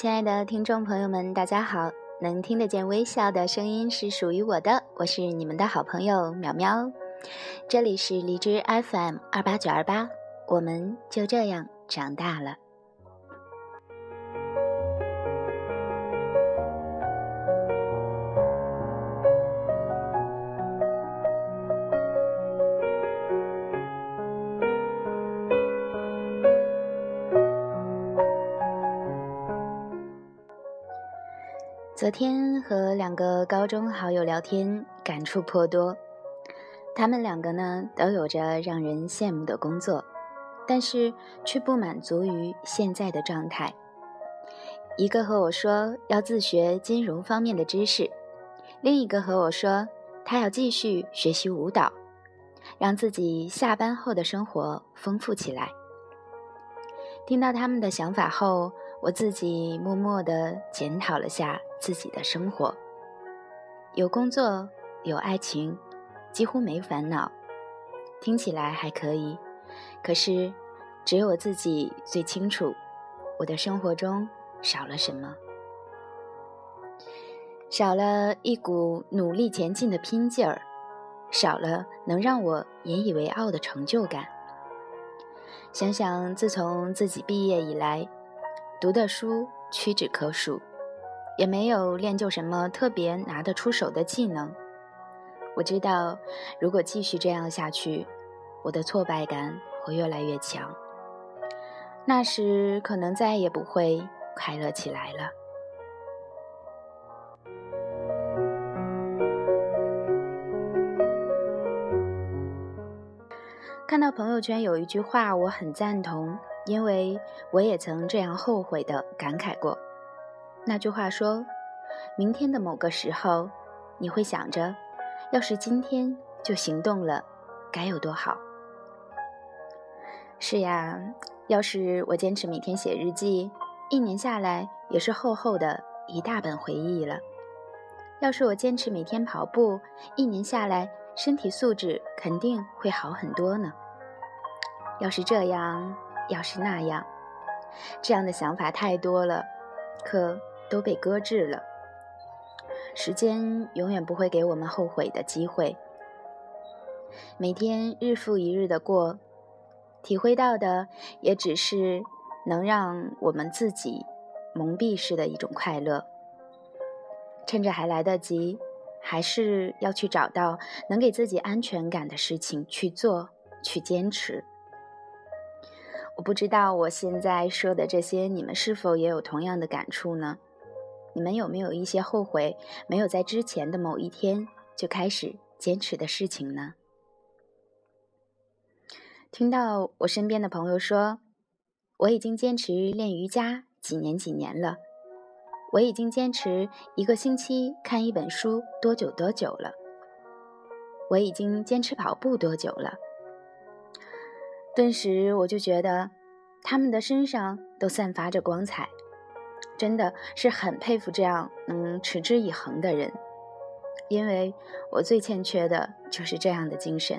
亲爱的听众朋友们，大家好！能听得见微笑的声音是属于我的，我是你们的好朋友苗苗。这里是荔枝 FM 二八九二八，我们就这样长大了。昨天和两个高中好友聊天，感触颇多。他们两个呢，都有着让人羡慕的工作，但是却不满足于现在的状态。一个和我说要自学金融方面的知识，另一个和我说他要继续学习舞蹈，让自己下班后的生活丰富起来。听到他们的想法后，我自己默默地检讨了下。自己的生活，有工作，有爱情，几乎没烦恼，听起来还可以。可是，只有我自己最清楚，我的生活中少了什么，少了一股努力前进的拼劲儿，少了能让我引以为傲的成就感。想想自从自己毕业以来，读的书屈指可数。也没有练就什么特别拿得出手的技能。我知道，如果继续这样下去，我的挫败感会越来越强。那时可能再也不会快乐起来了。看到朋友圈有一句话，我很赞同，因为我也曾这样后悔的感慨过。那句话说：“明天的某个时候，你会想着，要是今天就行动了，该有多好。”是呀，要是我坚持每天写日记，一年下来也是厚厚的一大本回忆了。要是我坚持每天跑步，一年下来身体素质肯定会好很多呢。要是这样，要是那样，这样的想法太多了，可。都被搁置了。时间永远不会给我们后悔的机会。每天日复一日的过，体会到的也只是能让我们自己蒙蔽式的一种快乐。趁着还来得及，还是要去找到能给自己安全感的事情去做，去坚持。我不知道我现在说的这些，你们是否也有同样的感触呢？你们有没有一些后悔没有在之前的某一天就开始坚持的事情呢？听到我身边的朋友说，我已经坚持练瑜伽几年几年了，我已经坚持一个星期看一本书多久多久了，我已经坚持跑步多久了，顿时我就觉得他们的身上都散发着光彩。真的是很佩服这样能持之以恒的人，因为我最欠缺的就是这样的精神。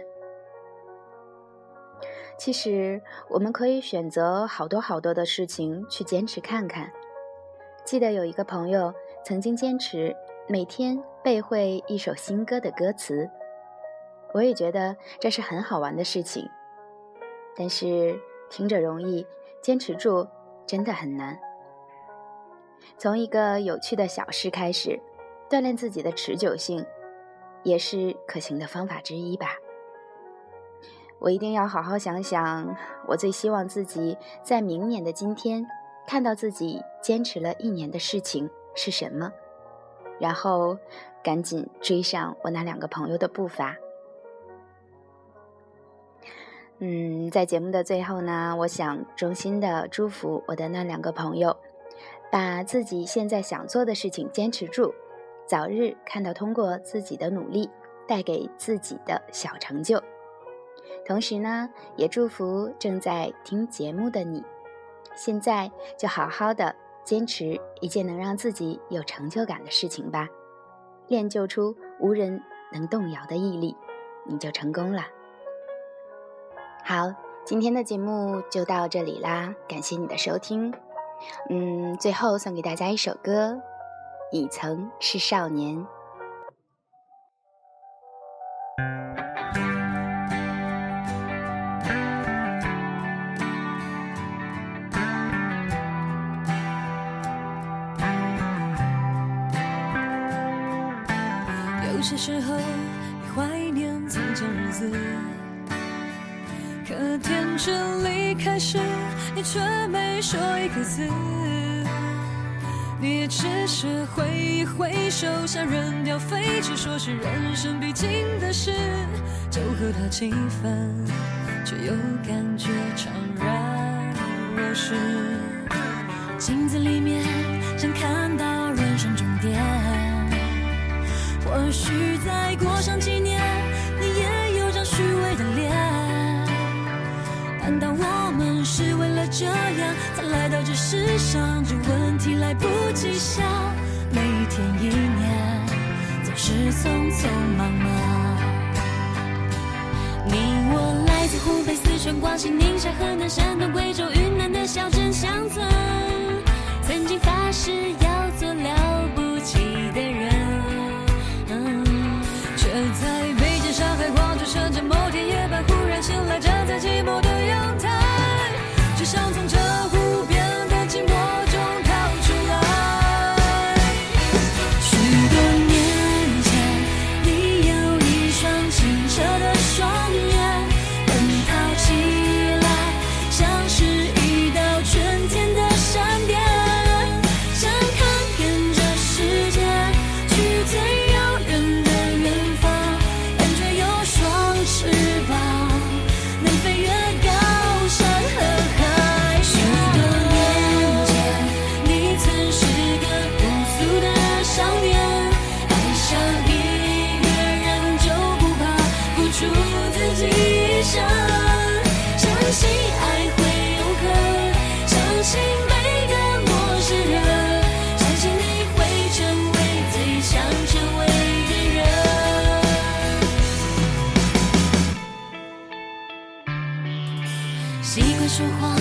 其实我们可以选择好多好多的事情去坚持看看。记得有一个朋友曾经坚持每天背会一首新歌的歌词，我也觉得这是很好玩的事情。但是听着容易，坚持住真的很难。从一个有趣的小事开始，锻炼自己的持久性，也是可行的方法之一吧。我一定要好好想想，我最希望自己在明年的今天看到自己坚持了一年的事情是什么，然后赶紧追上我那两个朋友的步伐。嗯，在节目的最后呢，我想衷心的祝福我的那两个朋友。把自己现在想做的事情坚持住，早日看到通过自己的努力带给自己的小成就。同时呢，也祝福正在听节目的你，现在就好好的坚持一件能让自己有成就感的事情吧，练就出无人能动摇的毅力，你就成功了。好，今天的节目就到这里啦，感谢你的收听。嗯最后送给大家一首歌你曾是少年。有些时候你怀念从前日子可天真离开时你却没说一个字，你也只是挥一挥手，像扔掉废纸。说是人生必经的事，就和他亲分，却又感觉怅然若失。镜子里面想看到人生终点，或许再过上几年。匆匆忙忙你我来自湖北四川广西宁夏河南山东贵州云南的小镇乡村曾经发誓要说谎。